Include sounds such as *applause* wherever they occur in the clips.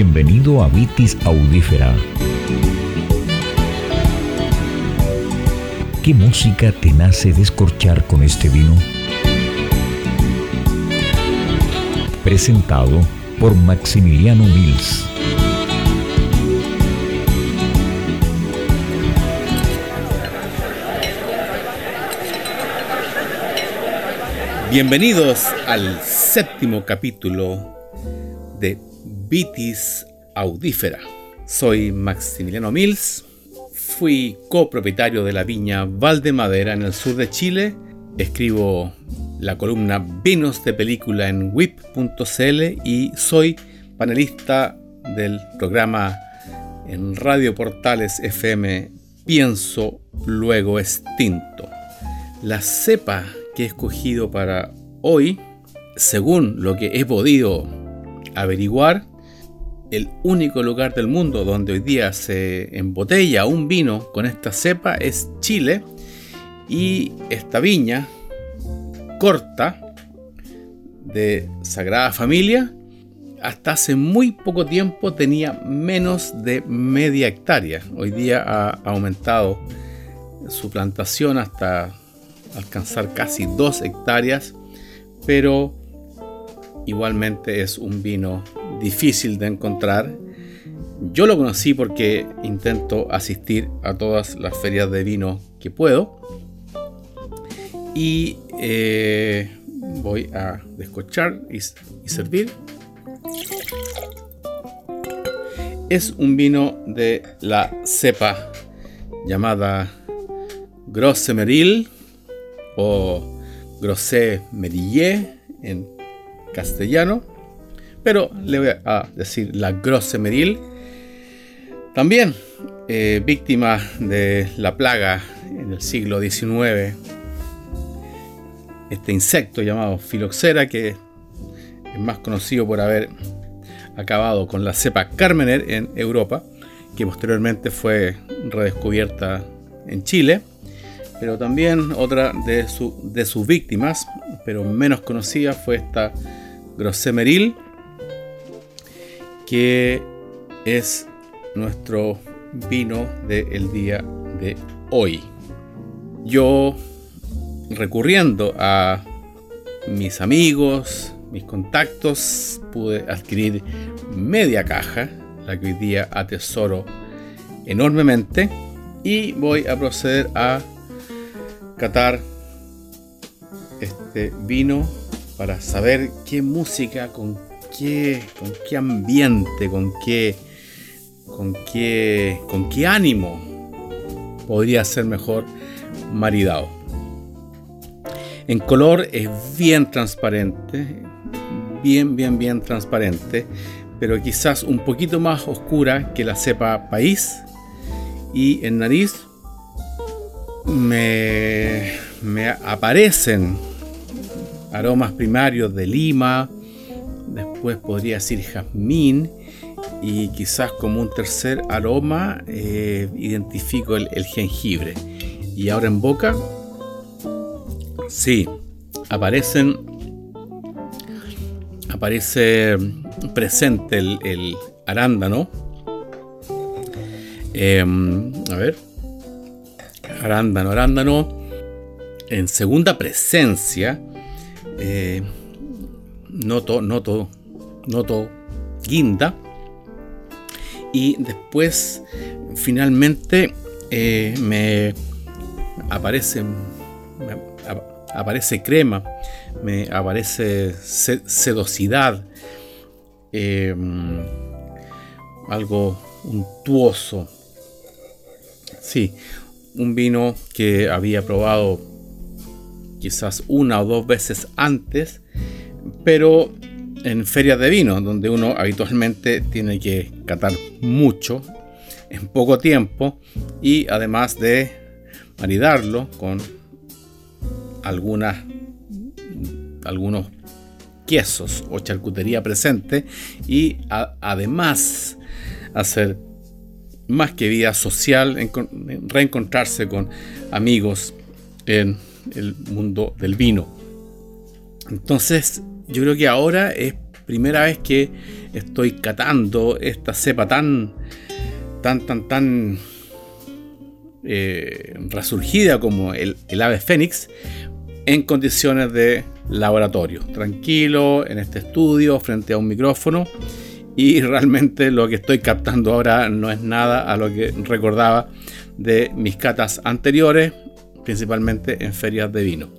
Bienvenido a Vitis Audífera. ¿Qué música te nace descorchar con este vino? Presentado por Maximiliano Mills. Bienvenidos al séptimo capítulo de Vitis Audífera. Soy Maximiliano Mills, fui copropietario de la viña Valdemadera en el sur de Chile, escribo la columna Vinos de Película en whip.cl y soy panelista del programa en Radio Portales FM Pienso Luego Extinto. La cepa que he escogido para hoy, según lo que he podido averiguar, el único lugar del mundo donde hoy día se embotella un vino con esta cepa es Chile y esta viña corta de Sagrada Familia hasta hace muy poco tiempo tenía menos de media hectárea. Hoy día ha aumentado su plantación hasta alcanzar casi dos hectáreas, pero igualmente es un vino difícil de encontrar. Yo lo conocí porque intento asistir a todas las ferias de vino que puedo. Y eh, voy a descochar y, servir. Es un vino de la cepa llamada Grosse Meril o Grosse Merillé en castellano, pero le voy a decir la Grosse Meril. También eh, víctima de la plaga en el siglo XIX, este insecto llamado filoxera que es más conocido por haber acabado con la cepa Carmener en Europa, que posteriormente fue redescubierta en Chile pero también otra de, sus víctimas, pero menos conocida, fue esta Grossemeril, que es nuestro vino del día de hoy. Yo, recurriendo a mis amigos, mis contactos, pude adquirir media caja, la que hoy día atesoro enormemente, y voy a proceder a catar este vino para saber qué música, con con qué ambiente, con qué, con qué, con qué ánimo podría ser mejor maridado. En color es bien transparente, bien, bien, bien transparente, pero quizás un poquito más oscura que la cepa país. Y en nariz me, me aparecen aromas primarios de lima, después podría decir jazmín y quizás como un tercer aroma eh, identifico el, jengibre. Y ahora en boca, sí, aparecen, aparece presente el, arándano. Em, a ver, arándano, arándano. En segunda presencia, eh, noto, noto, noto guinda. Y después, finalmente, eh, me aparece, aparece crema, me aparece sedosidad, eh, algo untuoso. Sí, un vino que había probado quizás una o dos veces antes, pero en ferias de vino, donde uno habitualmente tiene que catar mucho en poco tiempo y además de maridarlo con algunas algunos quesos o charcutería presente y además hacer más que vida social, reencontrarse con amigos en el mundo del vino. Entonces, yo creo que ahora es primera vez que estoy catando esta cepa tan, tan, tan, tan eh, resurgida como el, el ave fénix en condiciones de laboratorio, tranquilo en este estudio frente a un micrófono y realmente lo que estoy captando ahora no es nada a lo que recordaba de mis catas anteriores, principalmente en ferias de vino.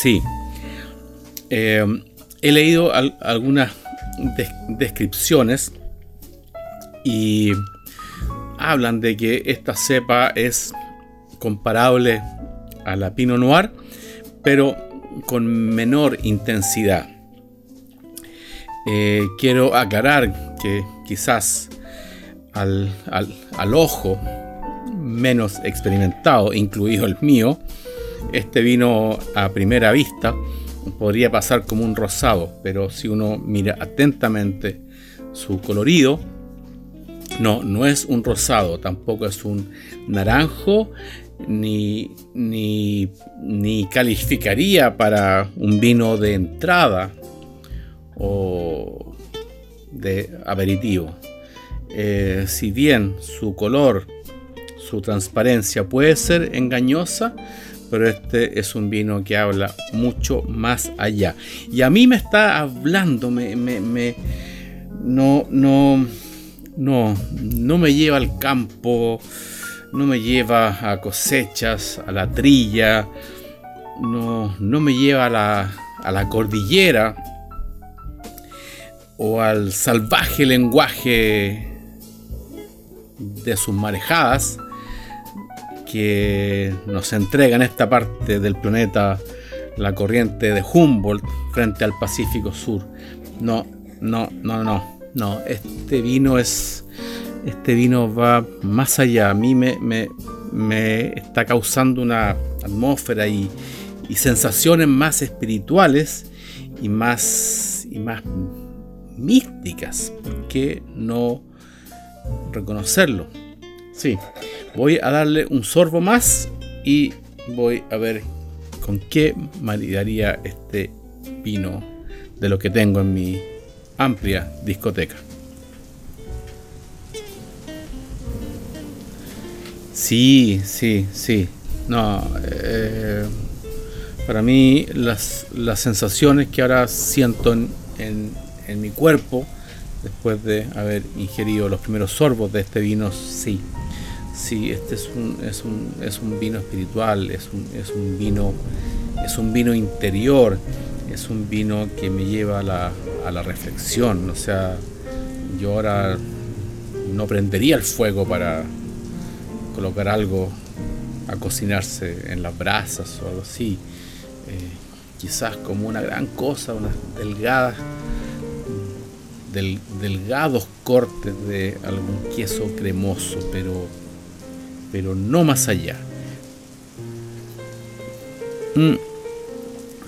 Sí, eh, he leído algunas descripciones y hablan de que esta cepa es comparable a la Pinot Noir, pero con menor intensidad. Eh, quiero aclarar que quizás al, ojo menos experimentado, incluido el mío, este vino a primera vista podría pasar como un rosado, pero si uno mira atentamente su colorido, no, no es un rosado, tampoco es un naranjo, ni, ni, ni calificaría para un vino de entrada o de aperitivo. Eh, si bien su color, su transparencia puede ser engañosa, pero este es un vino que habla mucho más allá. Y a mí me está hablando, me, me, no, no, no, no me lleva al campo, no me lleva a cosechas, a la trilla, no, no me lleva a la, a la cordillera o al salvaje lenguaje de sus marejadas que nos entrega en esta parte del planeta la corriente de Humboldt frente al Pacífico Sur. No, no, no, no, no. Este vino es. Este vino va más allá. A mí me, me, está causando una atmósfera y, y, sensaciones más espirituales y más, y más místicas. ¿Por qué no reconocerlo? Sí, voy a darle un sorbo más y voy a ver con qué maridaría este vino de lo que tengo en mi amplia discoteca. Sí, sí, sí. No, eh, para mí las, sensaciones que ahora siento en, en mi cuerpo, después de haber ingerido los primeros sorbos de este vino, sí, Sí, este es un, es un, es un vino espiritual, es un, es un, vino, es un vino interior, es un vino que me lleva a la, a la reflexión. O sea, yo ahora no prendería el fuego para colocar algo a cocinarse en las brasas o algo así. Eh, quizás como una gran cosa, unas delgadas, del, delgados cortes de algún queso cremoso, pero pero no más allá. Mm.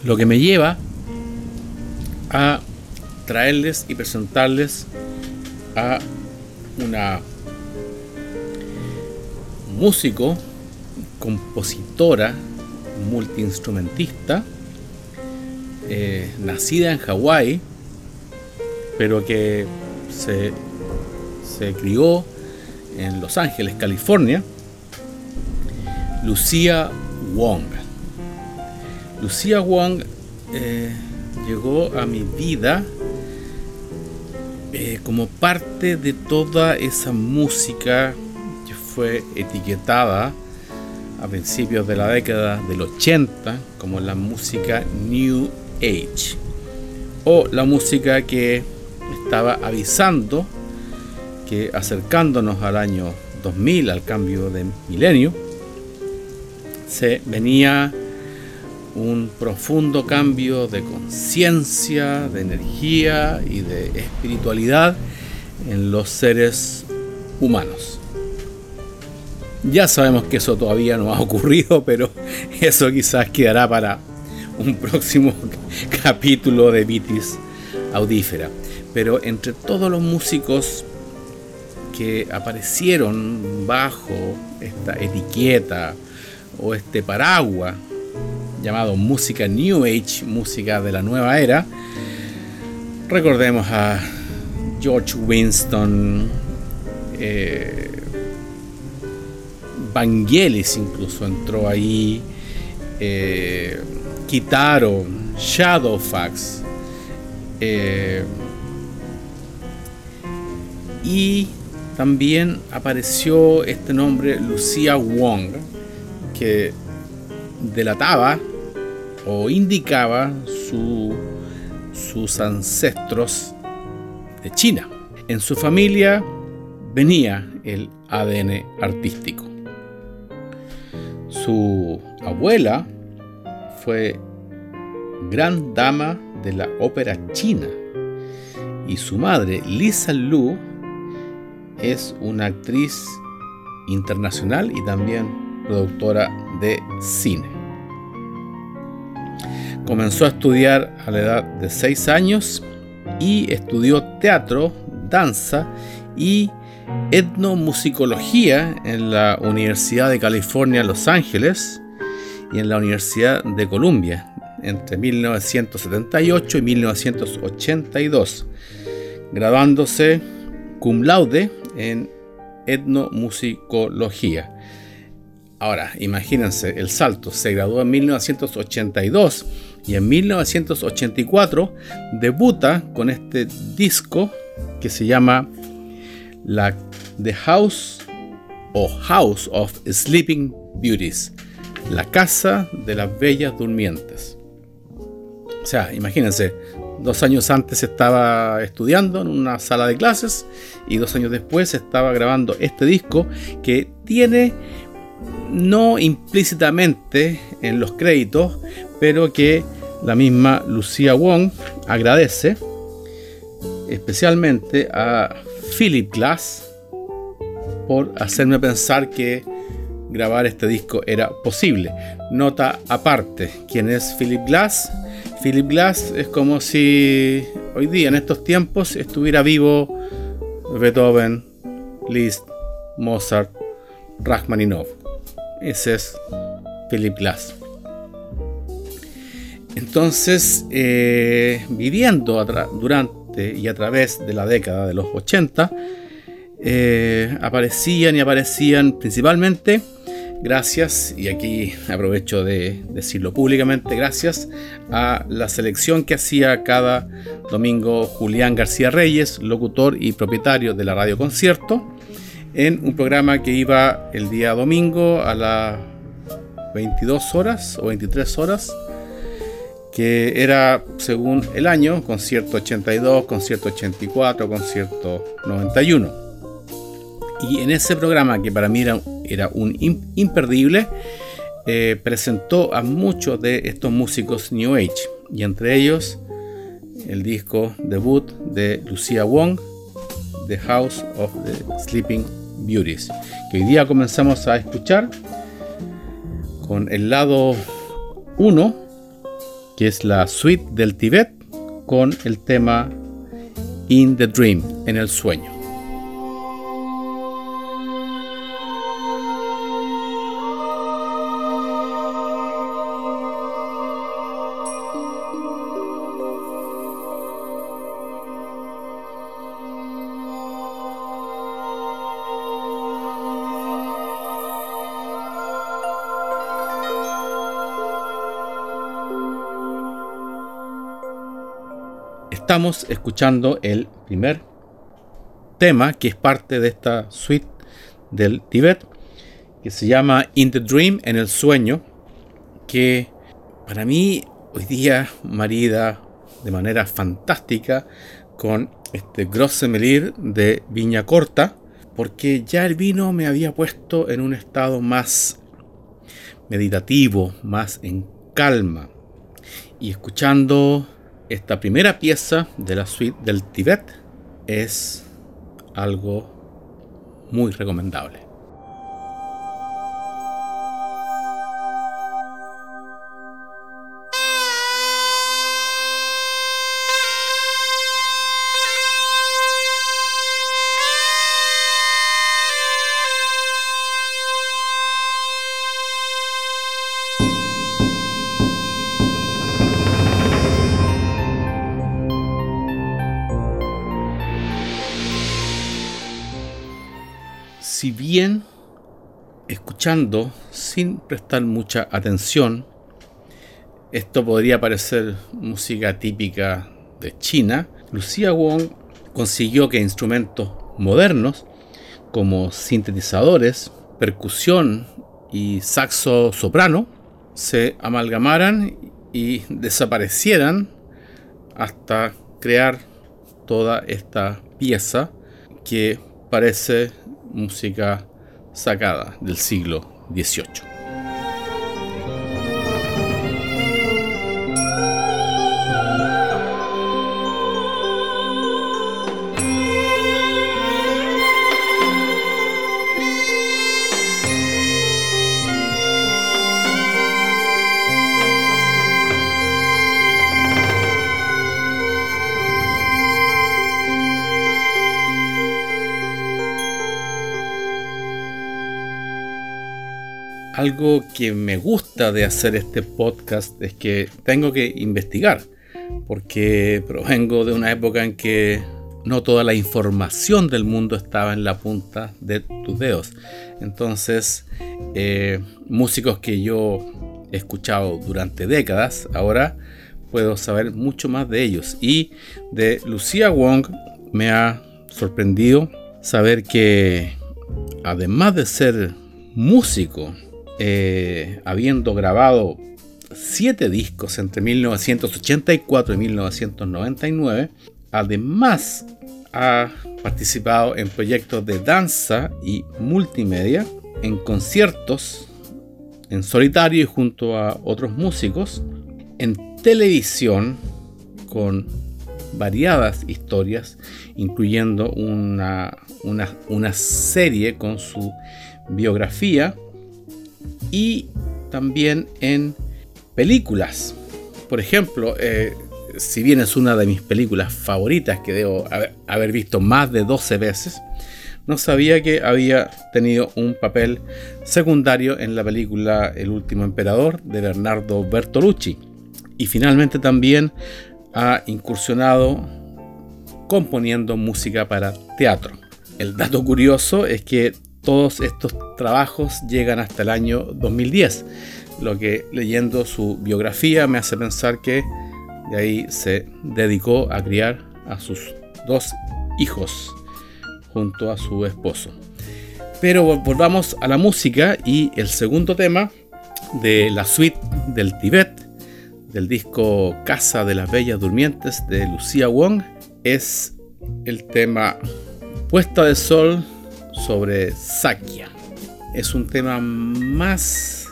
Lo que me lleva a traerles y presentarles a una músico, compositora, multiinstrumentista, eh, nacida en Hawái, pero que se, se crió en Los Ángeles, California, Lucía Wong. Lucía Wong eh, llegó a mi vida eh, como parte de toda esa música que fue etiquetada a principios de la década del 80 como la música New Age o la música que estaba avisando que acercándonos al año 2000, al cambio de milenio, se venía un profundo cambio de conciencia, de energía y de espiritualidad en los seres humanos. Ya sabemos que eso todavía no ha ocurrido, pero *laughs* eso quizás quedará para un próximo *laughs* capítulo de Vitis Audífera. Pero entre todos los músicos que aparecieron bajo esta etiqueta, o este paraguas llamado música New Age, música de la nueva era, Recordemos a George Winston, eh, Vangelis incluso entró ahí, eh, Kitaro, Shadowfax, eh, y también apareció este nombre Lucia Wong, que delataba o indicaba sus ancestros de China. En su familia venía el ADN artístico. Su abuela fue gran dama de la ópera china y su madre, Lisa Lu, es una actriz internacional y también productora de cine. Comenzó a estudiar a la edad de 6 años y estudió teatro, danza y etnomusicología en la Universidad de California, Los Ángeles y en la Universidad de Columbia entre 1978 y 1982, graduándose cum laude en etnomusicología. Ahora, imagínense el salto. Se graduó en 1982 y en 1984 debuta con este disco que se llama la The House o House of Sleeping Beauties, la casa de las bellas durmientes. O sea, imagínense, dos años antes estaba estudiando en una sala de clases y dos años después estaba grabando este disco que tiene no implícitamente en los créditos, pero que la misma Lucía Wong agradece especialmente a Philip Glass por hacerme pensar que grabar este disco era posible. Nota aparte, ¿quién es Philip Glass? Philip Glass es como si hoy día, en estos tiempos, estuviera vivo Beethoven, Liszt, Mozart, Rachmaninoff. Ese es Philip Glass. Entonces, eh, viviendo durante y a través de la década de los 80, eh, aparecían y aparecían principalmente gracias, y aquí aprovecho de decirlo públicamente, gracias a la selección que hacía cada domingo Julián García Reyes, locutor y propietario de la Radio Concierto, en un programa que iba el día domingo a las 22 horas o 23 horas, que era según el año, concierto 82, concierto 84, concierto 91. Y en ese programa, que para mí era, un imperdible, eh, presentó a muchos de estos músicos New Age, y entre ellos el disco debut de Lucia Wong, The House of the Sleeping Beauties, que hoy día comenzamos a escuchar con el lado 1, que es la suite del Tibet, con el tema In the Dream, en el sueño. Estamos escuchando el primer tema que es parte de esta suite del Tibet, que se llama In the Dream, en el sueño, que para mí hoy día marida de manera fantástica con este Gros de Viña Corta, porque ya el vino me había puesto en un estado más meditativo, más en calma. Y escuchando esta primera pieza de la suite del Tibet es algo muy recomendable. Si bien escuchando sin prestar mucha atención, esto podría parecer música típica de China, Lucía Wong consiguió que instrumentos modernos como sintetizadores, percusión y saxo soprano se amalgamaran y desaparecieran hasta crear toda esta pieza que parece música sacada del siglo XVIII. Algo que me gusta de hacer este podcast es que tengo que investigar, porque provengo de una época en que no toda la información del mundo estaba en la punta de tus dedos. Entonces, eh, músicos que yo he escuchado durante décadas, ahora puedo saber mucho más de ellos. Y de Lucía Wong me ha sorprendido saber que, además de ser músico, eh, habiendo grabado siete discos entre 1984 y 1999, además ha participado en proyectos de danza y multimedia, en conciertos, en solitario y junto a otros músicos, en televisión con variadas historias, incluyendo una, una, una serie con su biografía y también en películas. Por ejemplo, eh, si bien es una de mis películas favoritas que debo haber, visto más de 12 veces, no sabía que había tenido un papel secundario en la película El último emperador de Bernardo Bertolucci. Y finalmente también ha incursionado componiendo música para teatro. El dato curioso es que todos estos trabajos llegan hasta el año 2010, lo que leyendo su biografía me hace pensar que de ahí se dedicó a criar a sus dos hijos junto a su esposo. Pero volvamos a la música y el segundo tema de la suite del Tibet, del disco Casa de las Bellas Durmientes de Lucía Wong, es el tema Puesta de Sol sobre Sakya. Es un tema más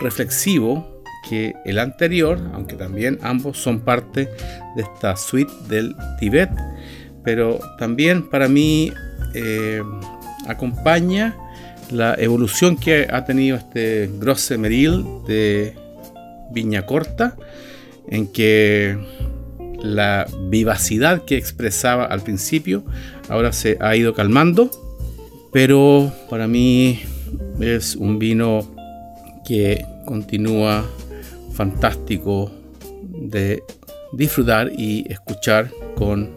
reflexivo que el anterior, aunque también ambos son parte de esta suite del Tibet, pero también para mí eh, acompaña la evolución que ha tenido este Grosse Meril de Viña Corta, en que la vivacidad que expresaba al principio ahora se ha ido calmando pero para mí es un vino que continúa fantástico de disfrutar y escuchar con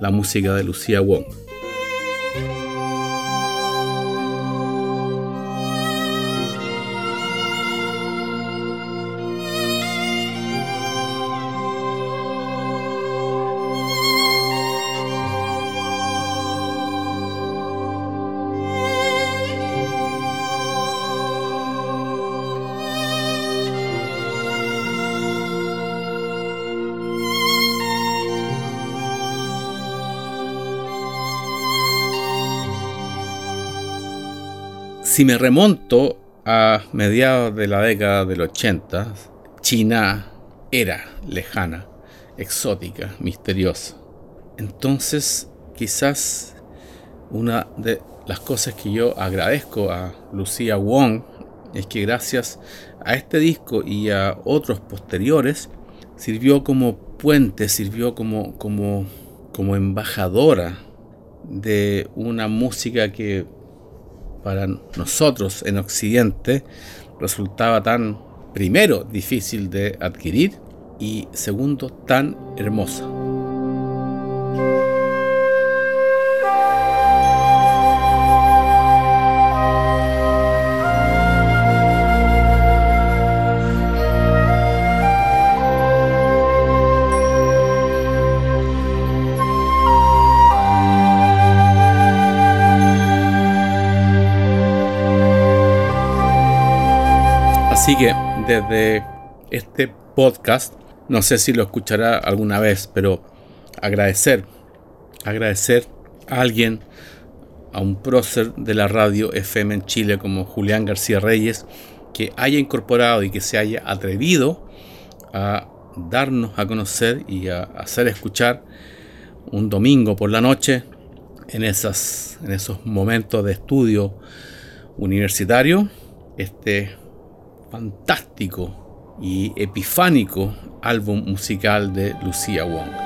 la música de Lucía Wong. Si me remonto a mediados de la década del 80, China era lejana, exótica, misteriosa. Entonces, quizás una de las cosas que yo agradezco a Lucía Wong es que gracias a este disco y a otros posteriores, sirvió como puente, sirvió como, como, como embajadora de una música que para nosotros en Occidente resultaba tan, primero, difícil de adquirir y segundo, tan hermosa. Así que desde este podcast, no sé si lo escuchará alguna vez, pero agradecer, agradecer a alguien, a un prócer de la radio FM en Chile como Julián García Reyes, que haya incorporado y que se haya atrevido a darnos a conocer y a hacer escuchar un domingo por la noche en, esas, en esos momentos de estudio universitario este fantástico y epifánico álbum musical de Lucía Wong.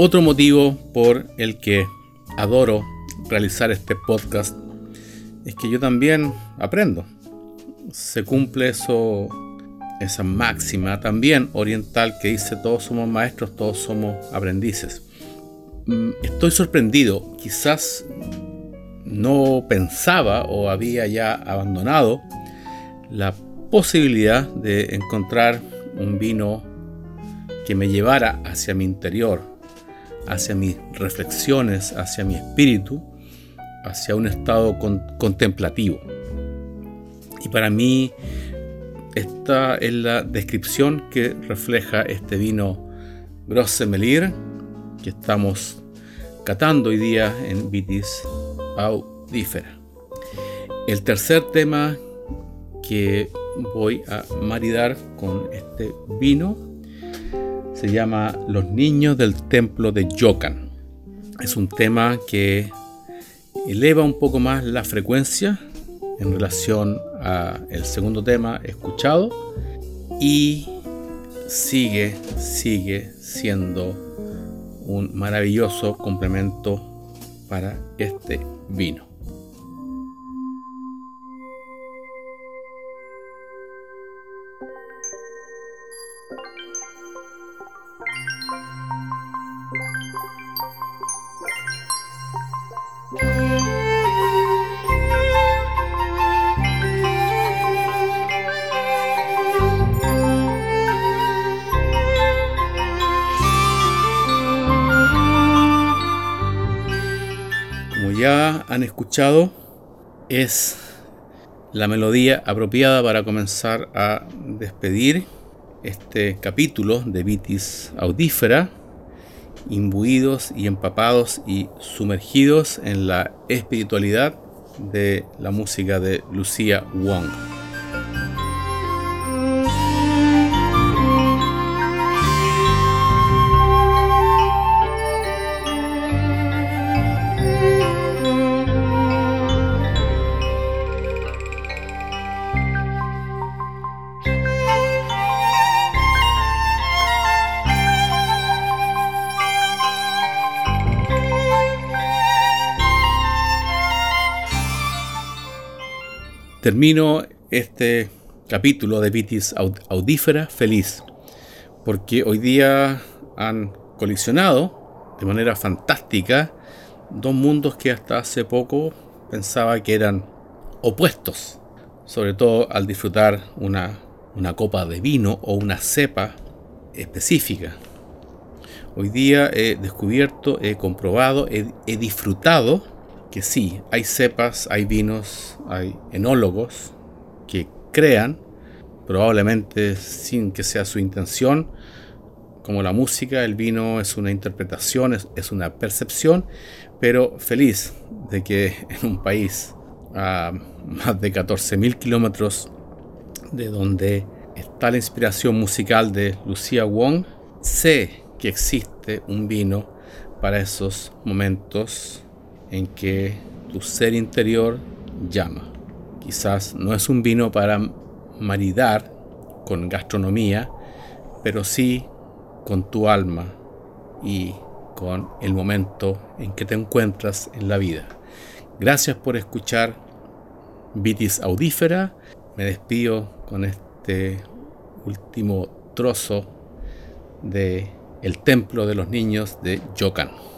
Otro motivo por el que adoro realizar este podcast es que yo también aprendo. Se cumple eso, esa máxima también oriental que dice todos somos maestros, todos somos aprendices. Mm, estoy sorprendido, quizás no pensaba o había ya abandonado la posibilidad de encontrar un vino que me llevara hacia mi interior, hacia mis reflexiones, hacia mi espíritu, hacia un estado contemplativo. Y para mí esta es la descripción que refleja este vino Grosse Melir que estamos catando hoy día en Vitis Audífera. El tercer tema que voy a maridar con este vino se llama Los niños del templo de Yokan. Es un tema que eleva un poco más la frecuencia en relación a el segundo tema escuchado y sigue sigue siendo un maravilloso complemento para este vino. Ya han escuchado, es la melodía apropiada para comenzar a despedir este capítulo de Vitis Audífera, imbuidos y empapados y sumergidos en la espiritualidad de la música de Lucía Wong. Termino este capítulo de Vitis Audífera feliz, porque hoy día han colisionado de manera fantástica dos mundos que hasta hace poco pensaba que eran opuestos, sobre todo al disfrutar una, copa de vino o una cepa específica. Hoy día he descubierto, he comprobado, he disfrutado que sí, hay cepas, hay vinos, hay enólogos que crean, probablemente sin que sea su intención, como la música, el vino es una interpretación, es, una percepción, pero feliz de que *laughs* en un país a más de 14.000 kilómetros de donde está la inspiración musical de Lucía Wong, sé que existe un vino para esos momentos en que tu ser interior llama. Quizás no es un vino para maridar con gastronomía, pero sí con tu alma y con el momento en que te encuentras en la vida. Gracias por escuchar Vitis Audífera. Me despido con este último trozo de El Templo de los Niños de Yokan.